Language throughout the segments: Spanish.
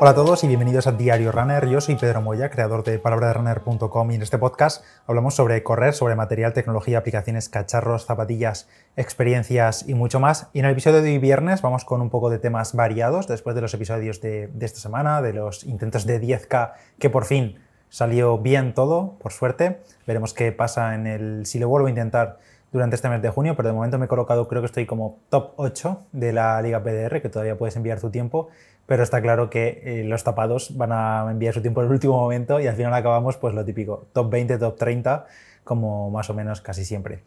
Hola a todos y bienvenidos a Diario Runner. Yo soy Pedro Moya, creador de palabraderunner.com y en este podcast hablamos sobre correr, sobre material, tecnología, aplicaciones, cacharros, zapatillas, experiencias y mucho más. Y en el episodio de hoy viernes vamos con un poco de temas variados después de los episodios de, de esta semana, de los intentos de 10K que por fin salió bien todo, por suerte. Veremos qué pasa en el si lo vuelvo a intentar durante este mes de junio, pero de momento me he colocado, creo que estoy como top 8 de la Liga PDR, que todavía puedes enviar tu tiempo, pero está claro que eh, los tapados van a enviar su tiempo en el último momento y al final acabamos pues lo típico, top 20, top 30, como más o menos casi siempre.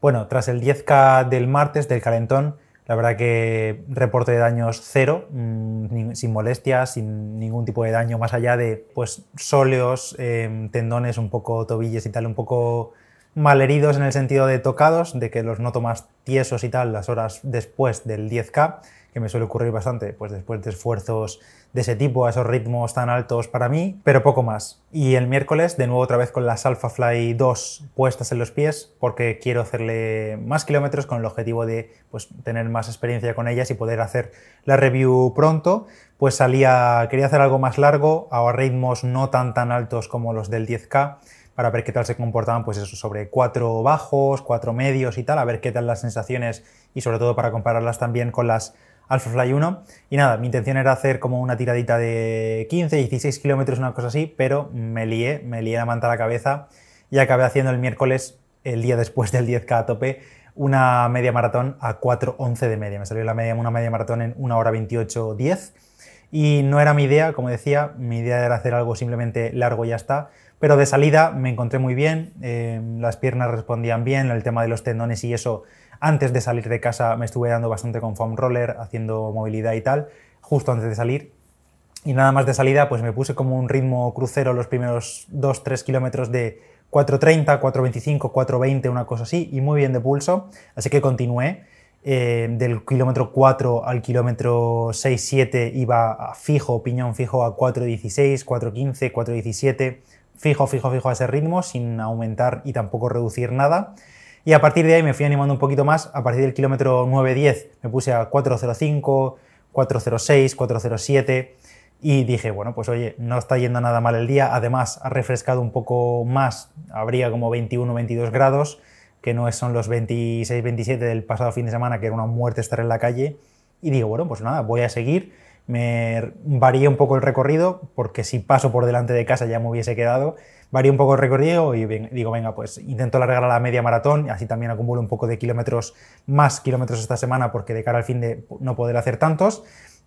Bueno, tras el 10K del martes del calentón, la verdad que reporte de daños cero, mmm, sin molestias, sin ningún tipo de daño más allá de pues sóleos, eh, tendones, un poco tobillos y tal, un poco malheridos en el sentido de tocados, de que los noto más tiesos y tal las horas después del 10K, que me suele ocurrir bastante, pues después de esfuerzos de ese tipo, a esos ritmos tan altos para mí, pero poco más. Y el miércoles, de nuevo otra vez con las Alpha Fly 2 puestas en los pies, porque quiero hacerle más kilómetros con el objetivo de pues, tener más experiencia con ellas y poder hacer la review pronto. Pues salía, quería hacer algo más largo, a ritmos no tan tan altos como los del 10K, para ver qué tal se comportaban, pues eso, sobre cuatro bajos, cuatro medios y tal, a ver qué tal las sensaciones y sobre todo para compararlas también con las Alpha Fly 1. Y nada, mi intención era hacer como una tiradita de 15, 16 kilómetros, una cosa así, pero me lié, me lié la manta a la cabeza y acabé haciendo el miércoles, el día después del 10K a tope, una media maratón a 4.11 de media. Me salió la media, una media maratón en 1 hora 28.10 y no era mi idea, como decía, mi idea era hacer algo simplemente largo y ya está, pero de salida me encontré muy bien, eh, las piernas respondían bien, el tema de los tendones y eso, antes de salir de casa me estuve dando bastante con foam roller, haciendo movilidad y tal, justo antes de salir. Y nada más de salida, pues me puse como un ritmo crucero los primeros 2-3 kilómetros de 4.30, 4.25, 4.20, una cosa así, y muy bien de pulso, así que continué. Eh, del kilómetro 4 al kilómetro 6-7 iba fijo, piñón fijo a 4.16, 4.15, 4.17 fijo, fijo, fijo a ese ritmo, sin aumentar y tampoco reducir nada. Y a partir de ahí me fui animando un poquito más. A partir del kilómetro 9-10 me puse a 4.05, 4.06, 4.07 y dije, bueno, pues oye, no está yendo nada mal el día. Además, ha refrescado un poco más, habría como 21, 22 grados, que no son los 26, 27 del pasado fin de semana, que era una muerte estar en la calle. Y digo, bueno, pues nada, voy a seguir me varía un poco el recorrido, porque si paso por delante de casa ya me hubiese quedado, varía un poco el recorrido y digo, venga, pues intento alargar a la media maratón, así también acumulo un poco de kilómetros, más kilómetros esta semana, porque de cara al fin de no poder hacer tantos,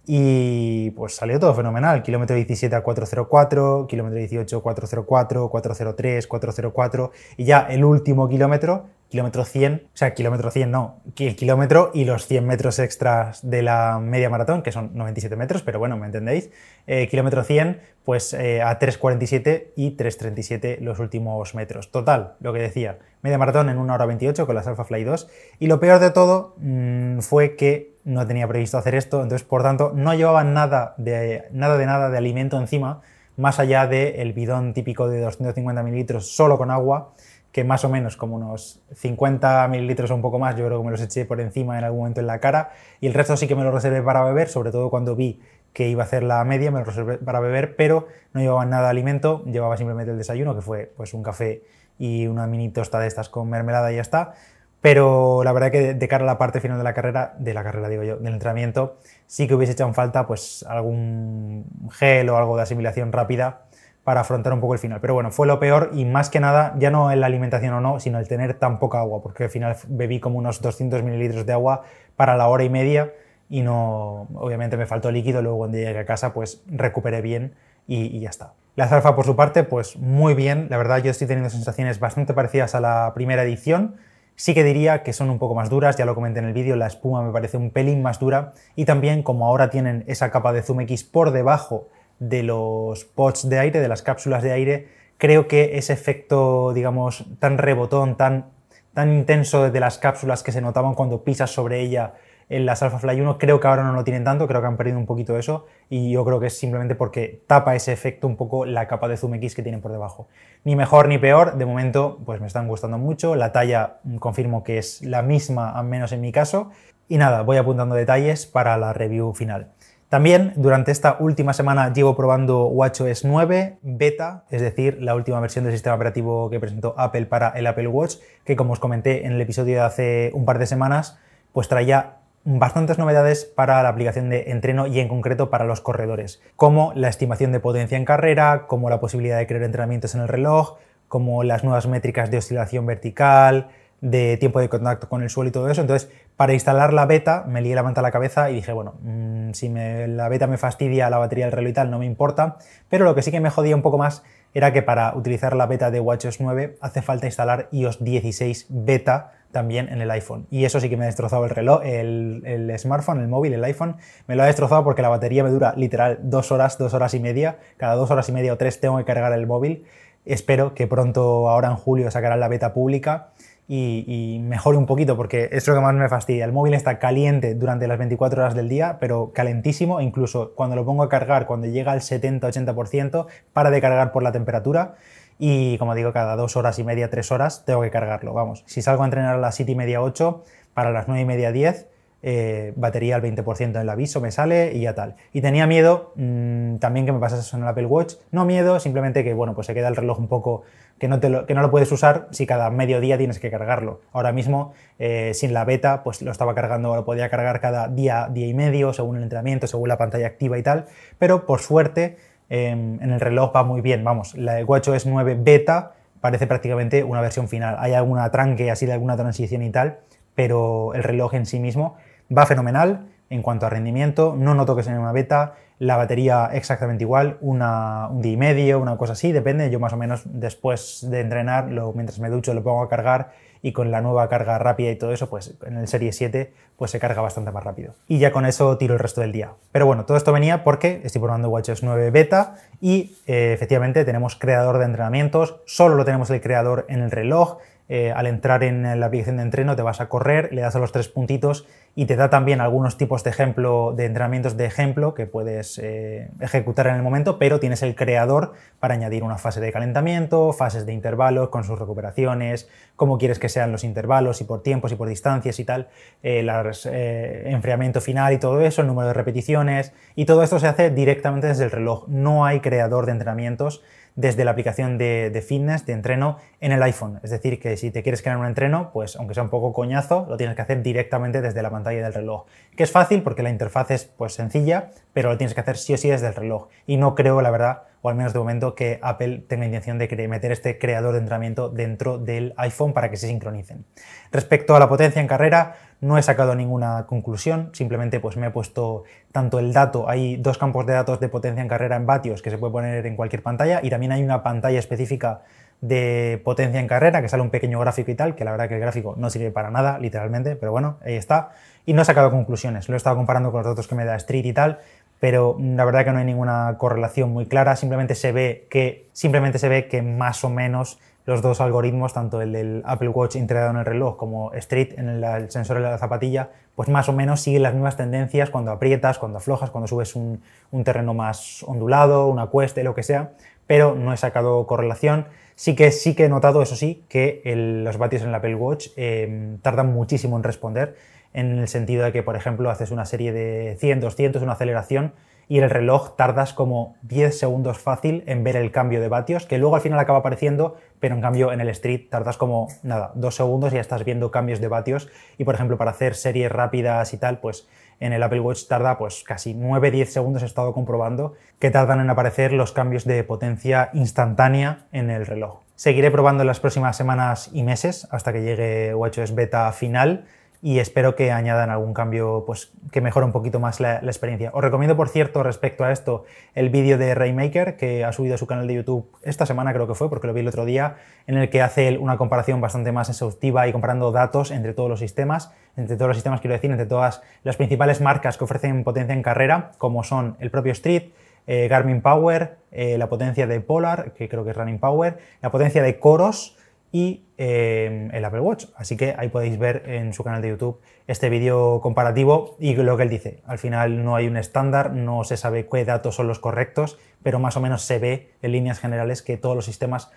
y pues salió todo fenomenal, kilómetro 17 a 404, kilómetro 18 404, 403, 404, y ya el último kilómetro kilómetro 100, o sea, kilómetro 100 no, el kilómetro y los 100 metros extras de la media maratón, que son 97 metros, pero bueno, me entendéis, eh, kilómetro 100, pues eh, a 3.47 y 3.37 los últimos metros. Total, lo que decía, media maratón en 1 hora 28 con las Alpha Fly 2, y lo peor de todo mmm, fue que no tenía previsto hacer esto, entonces por tanto no llevaba nada de nada de, nada de alimento encima, más allá del bidón típico de 250 mililitros solo con agua, que más o menos como unos 50 mililitros o un poco más, yo creo que me los eché por encima en algún momento en la cara y el resto sí que me lo reservé para beber, sobre todo cuando vi que iba a hacer la media, me lo reservé para beber, pero no llevaba nada de alimento, llevaba simplemente el desayuno, que fue pues un café y una mini tosta de estas con mermelada y ya está. Pero la verdad que de cara a la parte final de la carrera, de la carrera digo yo, del entrenamiento, sí que hubiese echado en falta pues algún gel o algo de asimilación rápida para afrontar un poco el final. Pero bueno, fue lo peor y más que nada, ya no en la alimentación o no, sino el tener tan poca agua, porque al final bebí como unos 200 mililitros de agua para la hora y media y no, obviamente me faltó líquido, luego cuando llegué a casa pues recuperé bien y, y ya está. La alfa por su parte, pues muy bien, la verdad yo estoy teniendo sensaciones bastante parecidas a la primera edición, Sí que diría que son un poco más duras, ya lo comenté en el vídeo, la espuma me parece un pelín más dura y también como ahora tienen esa capa de Zoom X por debajo de los pods de aire, de las cápsulas de aire, creo que ese efecto, digamos, tan rebotón, tan, tan intenso de las cápsulas que se notaban cuando pisas sobre ella en las Alpha Fly 1, creo que ahora no lo tienen tanto, creo que han perdido un poquito eso y yo creo que es simplemente porque tapa ese efecto un poco la capa de Zoom X que tienen por debajo. Ni mejor ni peor, de momento pues me están gustando mucho, la talla mm, confirmo que es la misma, al menos en mi caso, y nada, voy apuntando detalles para la review final. También durante esta última semana llevo probando WatchOS 9 beta, es decir, la última versión del sistema operativo que presentó Apple para el Apple Watch, que como os comenté en el episodio de hace un par de semanas, pues traía bastantes novedades para la aplicación de entreno y en concreto para los corredores, como la estimación de potencia en carrera, como la posibilidad de crear entrenamientos en el reloj, como las nuevas métricas de oscilación vertical, de tiempo de contacto con el suelo y todo eso. Entonces, para instalar la beta, me lié la manta a la cabeza y dije, bueno, mm, si la beta me fastidia la batería del reloj y tal, no me importa. Pero lo que sí que me jodía un poco más era que para utilizar la beta de WatchOS 9 hace falta instalar iOS 16 beta también en el iPhone. Y eso sí que me ha destrozado el reloj, el, el, smartphone, el móvil, el iPhone, me lo ha destrozado porque la batería me dura literal dos horas, dos horas y media. Cada dos horas y media o tres tengo que cargar el móvil. Espero que pronto, ahora en julio, sacarán la beta pública y, mejore un poquito, porque es lo que más me fastidia. El móvil está caliente durante las 24 horas del día, pero calentísimo, incluso cuando lo pongo a cargar, cuando llega al 70-80%, para de cargar por la temperatura. Y como digo, cada dos horas y media, tres horas, tengo que cargarlo. Vamos, si salgo a entrenar a las 7 y media, 8, para las 9 y media, 10, eh, batería al 20% en el aviso me sale y ya tal. Y tenía miedo mm, también que me pasase eso en el Apple Watch. No miedo, simplemente que bueno, pues se queda el reloj un poco que no, lo, que no lo puedes usar si cada medio día tienes que cargarlo. Ahora mismo, eh, sin la beta, pues lo estaba cargando, lo podía cargar cada día, día y medio, según el entrenamiento, según la pantalla activa y tal. Pero por suerte, em, en el reloj va muy bien. Vamos, la WatchOS 9 beta parece prácticamente una versión final. Hay alguna tranque así de alguna transición y tal, pero el reloj en sí mismo va fenomenal. En cuanto a rendimiento, no noto que sea una beta, la batería exactamente igual, una, un día y medio, una cosa así, depende, yo más o menos después de entrenar, lo, mientras me ducho lo pongo a cargar y con la nueva carga rápida y todo eso, pues en el Serie 7 pues se carga bastante más rápido. Y ya con eso tiro el resto del día. Pero bueno, todo esto venía porque estoy probando WatchOS 9 Beta y eh, efectivamente tenemos creador de entrenamientos, solo lo tenemos el creador en el reloj, eh, al entrar en la aplicación de entreno te vas a correr, le das a los tres puntitos y te da también algunos tipos de ejemplo, de entrenamientos de ejemplo que puedes eh, ejecutar en el momento, pero tienes el creador para añadir una fase de calentamiento, fases de intervalos con sus recuperaciones, cómo quieres que sean los intervalos y por tiempos y por distancias y tal, el eh, enfriamiento final y todo eso, el número de repeticiones y todo esto se hace directamente desde el reloj. No hay creador de entrenamientos desde la aplicación de, fitness, de entreno, en el iPhone. Es decir, que si te quieres crear un entreno, pues aunque sea un poco coñazo, lo tienes que hacer directamente desde la pantalla del reloj. Que es fácil porque la interfaz es pues sencilla, pero lo tienes que hacer sí o sí desde el reloj. Y no creo, la verdad, o al menos de momento, que Apple tenga intención de meter este creador de entrenamiento dentro del iPhone para que se sincronicen. Respecto a la potencia en carrera, no he sacado ninguna conclusión, simplemente pues me he puesto tanto el dato, hay dos campos de datos de potencia en carrera en vatios que se puede poner en cualquier pantalla y también hay una pantalla específica de potencia en carrera que sale un pequeño gráfico y tal, que la verdad que el gráfico no sirve para nada, literalmente, pero bueno, ahí está. Y no he sacado conclusiones, lo he estado comparando con los datos que me da Street y tal, pero la verdad que no hay ninguna correlación muy clara, simplemente se ve que, simplemente se ve que más o menos los dos algoritmos, tanto el del Apple Watch integrado en el reloj como Street en el, sensor de la zapatilla, pues más o menos siguen las mismas tendencias cuando aprietas, cuando aflojas, cuando subes un, terreno más ondulado, una cuesta, lo que sea, pero no he sacado correlación. Sí que, sí que he notado, eso sí, que los vatios en el Apple Watch eh, tardan muchísimo en responder en el sentido de que, por ejemplo, haces una serie de 100, 200, una aceleración y el reloj tardas como 10 segundos fácil en ver el cambio de vatios, que luego al final acaba apareciendo, pero en cambio en el Street tardas como, nada, 2 segundos y ya estás viendo cambios de vatios. Y por ejemplo, para hacer series rápidas y tal, pues en el Apple Watch tarda pues casi 9-10 segundos, he estado comprobando que tardan en aparecer los cambios de potencia instantánea en el reloj. Seguiré probando en las próximas semanas y meses hasta que llegue WatchOS beta final y espero que añadan algún cambio pues, que mejore un poquito más la, experiencia. Os recomiendo, por cierto, respecto a esto, el vídeo de Raymaker que ha subido a su canal de YouTube esta semana, creo que fue, porque lo vi el otro día, en el que hace una comparación bastante más exhaustiva y comparando datos entre todos los sistemas, entre todos los sistemas, quiero decir, entre todas las principales marcas que ofrecen potencia en carrera, como son el propio Street, eh, Garmin Power, eh, la potencia de Polar, que creo que es Running Power, la potencia de Coros, y eh, el Apple Watch. Así que ahí podéis ver en su canal de YouTube este vídeo comparativo y lo que él dice. Al final no hay un estándar, no se sabe qué datos son los correctos, pero más o menos se ve en líneas generales que todos los sistemas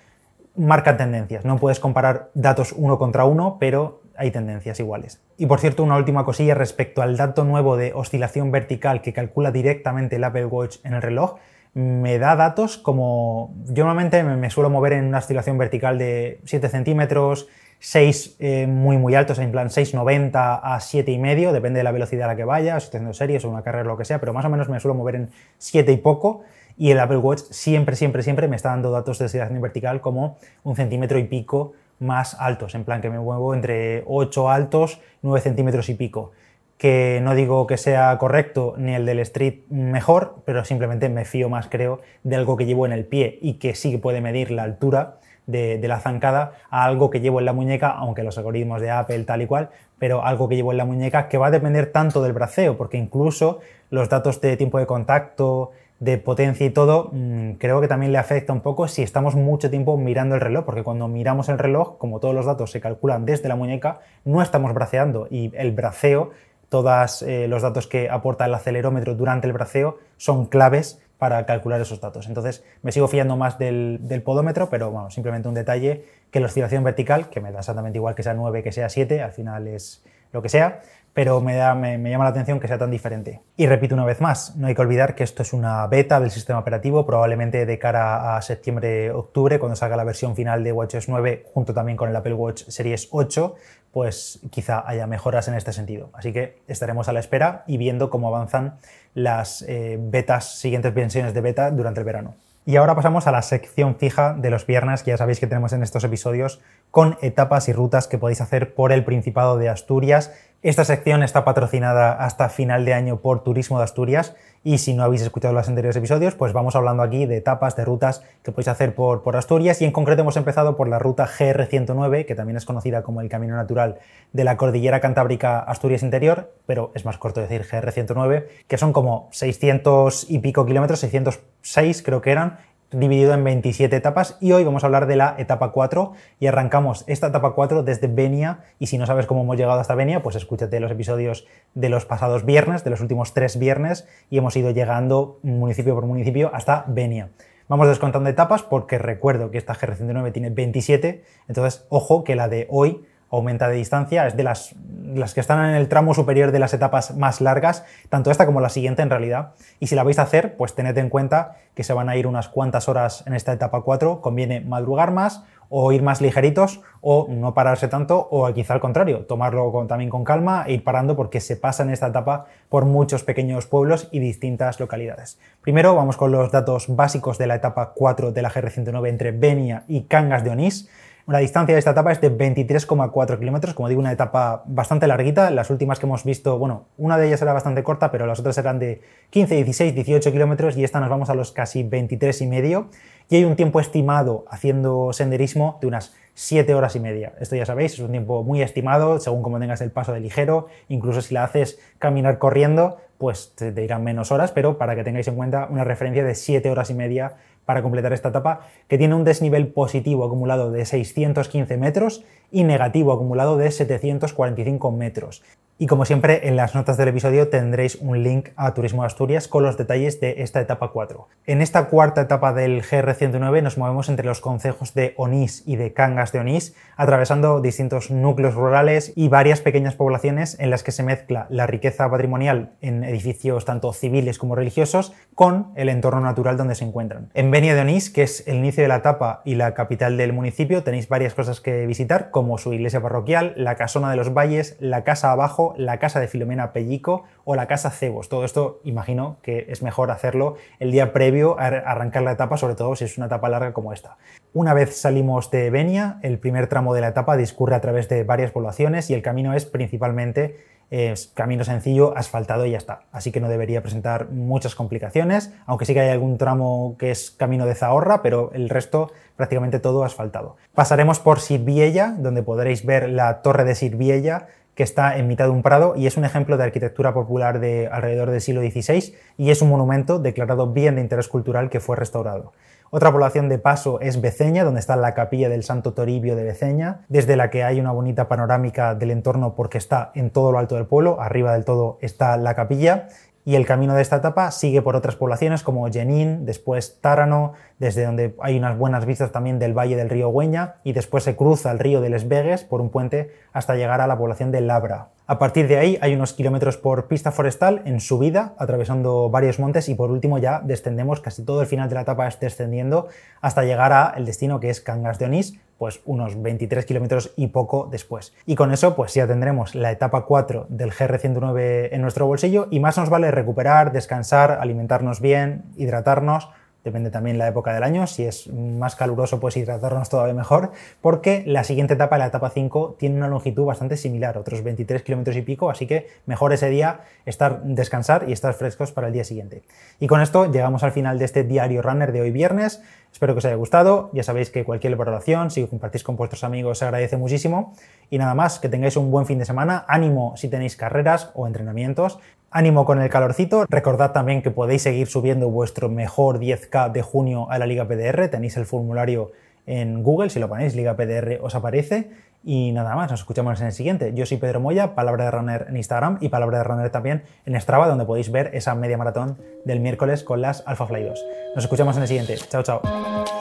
marcan tendencias. No puedes comparar datos uno contra uno, pero hay tendencias iguales. Y por cierto, una última cosilla respecto al dato nuevo de oscilación vertical que calcula directamente el Apple Watch en el reloj, me da datos como yo normalmente me suelo mover en una oscilación vertical de 7 centímetros, 6 eh, muy muy altos, en plan 6,90 a 7,5, depende de la velocidad a la que vaya, si estoy haciendo series o una carrera o lo que sea, pero más o menos me suelo mover en 7 y poco. Y el Apple Watch siempre, siempre, siempre me está dando datos de oscilación vertical como un centímetro y pico más altos, en plan que me muevo entre 8 altos, 9 centímetros y pico. Que no digo que sea correcto ni el del Street mejor, pero simplemente me fío más, creo, de algo que llevo en el pie y que sí puede medir la altura de, la zancada a algo que llevo en la muñeca, aunque los algoritmos de Apple tal y cual, pero algo que llevo en la muñeca que va a depender tanto del braceo, porque incluso los datos de tiempo de contacto, de potencia y todo, mm, creo que también le afecta un poco si estamos mucho tiempo mirando el reloj, porque cuando miramos el reloj, como todos los datos se calculan desde la muñeca, no estamos braceando y el braceo, todos eh, los datos que aporta el acelerómetro durante el braceo son claves para calcular esos datos. Entonces me sigo fiando más del, podómetro, pero bueno, simplemente un detalle que la oscilación vertical, que me da exactamente igual que sea 9 que sea 7, al final es lo que sea, pero me, llama la atención que sea tan diferente. Y repito una vez más, no hay que olvidar que esto es una beta del sistema operativo, probablemente de cara a septiembre-octubre, cuando salga la versión final de WatchOS 9, junto también con el Apple Watch Series 8, pues quizá haya mejoras en este sentido. Así que estaremos a la espera y viendo cómo avanzan las eh, betas, siguientes versiones de beta durante el verano. Y ahora pasamos a la sección fija de los viernes, que ya sabéis que tenemos en estos episodios, con etapas y rutas que podéis hacer por el Principado de Asturias. Esta sección está patrocinada hasta final de año por Turismo de Asturias y si no habéis escuchado los anteriores episodios, pues vamos hablando aquí de etapas, de rutas que podéis hacer por, por Asturias y en concreto hemos empezado por la ruta GR109, que también es conocida como el Camino Natural de la Cordillera Cantábrica Asturias Interior, pero es más corto decir GR109, que son como 600 y pico kilómetros, 606 creo que eran, dividido en 27 etapas y hoy vamos a hablar de la etapa 4 y arrancamos esta etapa 4 desde Benia y si no sabes cómo hemos llegado hasta Benia pues escúchate los episodios de los pasados viernes, de los últimos tres viernes y hemos ido llegando municipio por municipio hasta Benia. Vamos descontando etapas porque recuerdo que esta GR109 tiene 27, entonces ojo que la de hoy aumenta de distancia, es de las, las que están en el tramo superior de las etapas más largas, tanto esta como la siguiente en realidad. Y si la vais a hacer, pues tened en cuenta que se van a ir unas cuantas horas en esta etapa 4, conviene madrugar más o ir más ligeritos o no pararse tanto o quizá al contrario, tomarlo también con calma e ir parando porque se pasa en esta etapa por muchos pequeños pueblos y distintas localidades. Primero vamos con los datos básicos de la etapa 4 de la GR109 entre Benia y Cangas de Onís. La distancia de esta etapa es de 23,4 kilómetros, como digo, una etapa bastante larguita. Las últimas que hemos visto, bueno, una de ellas era bastante corta, pero las otras eran de 15, 16, 18 kilómetros y esta nos vamos a los casi 23 y medio. Y hay un tiempo estimado haciendo senderismo de unas 7 horas y media. Esto ya sabéis, es un tiempo muy estimado, según como tengas el paso de ligero. Incluso si la haces caminar corriendo, pues te irán menos horas, pero para que tengáis en cuenta una referencia de 7 horas y media para completar esta etapa, que tiene un desnivel positivo acumulado de 615 metros y negativo acumulado de 745 metros. Y como siempre, en las notas del episodio tendréis un link a Turismo de Asturias con los detalles de esta etapa 4. En esta cuarta etapa del GR109 nos movemos entre los concejos de Onís y de Cangas de Onís, atravesando distintos núcleos rurales y varias pequeñas poblaciones en las que se mezcla la riqueza patrimonial en edificios tanto civiles como religiosos con el entorno natural donde se encuentran. En Benia de Onís, que es el inicio de la etapa y la capital del municipio, tenéis varias cosas que visitar, como su iglesia parroquial, la casona de los valles, la casa abajo, la casa de Filomena Pellico o la casa Cebos. Todo esto imagino que es mejor hacerlo el día previo a arrancar la etapa, sobre todo si es una etapa larga como esta. Una vez salimos de Benia, el primer tramo de la etapa discurre a través de varias poblaciones y el camino es principalmente es camino sencillo, asfaltado y ya está. Así que no debería presentar muchas complicaciones, aunque sí que hay algún tramo que es camino de Zahorra, pero el resto prácticamente todo asfaltado. Pasaremos por Sirviella, donde podréis ver la torre de Sirviella, que está en mitad de un prado y es un ejemplo de arquitectura popular de alrededor del siglo XVI y es un monumento declarado bien de interés cultural que fue restaurado. Otra población de paso es Beceña, donde está la capilla del Santo Toribio de Beceña, desde la que hay una bonita panorámica del entorno porque está en todo lo alto del pueblo, arriba del todo está la capilla y el camino de esta etapa sigue por otras poblaciones como Jenin, después Tárano, desde donde hay unas buenas vistas también del valle del río Güeña y después se cruza el río de Les Vegues por un puente hasta llegar a la población de Labra. A partir de ahí hay unos kilómetros por pista forestal en subida, atravesando varios montes y por último ya descendemos, casi todo el final de la etapa es descendiendo hasta llegar al destino que es Cangas de Onís, pues unos 23 kilómetros y poco después. Y con eso pues ya tendremos la etapa 4 del GR109 en nuestro bolsillo y más nos vale recuperar, descansar, alimentarnos bien, hidratarnos, depende también la época del año, si es más caluroso pues hidratarnos todavía mejor, porque la siguiente etapa, la etapa 5, tiene una longitud bastante similar, otros 23 kilómetros y pico, así que mejor ese día estar, descansar y estar frescos para el día siguiente. Y con esto llegamos al final de este diario runner de hoy viernes, espero que os haya gustado, ya sabéis que cualquier valoración, si compartís con vuestros amigos se agradece muchísimo, y nada más, que tengáis un buen fin de semana, ánimo si tenéis carreras o entrenamientos, Ánimo con el calorcito. Recordad también que podéis seguir subiendo vuestro mejor 10K de junio a la Liga PDR. Tenéis el formulario en Google, si lo ponéis, Liga PDR os aparece. Y nada más, nos escuchamos en el siguiente. Yo soy Pedro Moya, Palabra de Runner en Instagram y Palabra de Runner también en Strava, donde podéis ver esa media maratón del miércoles con las Alpha Fly 2. Nos escuchamos en el siguiente. Chao, chao.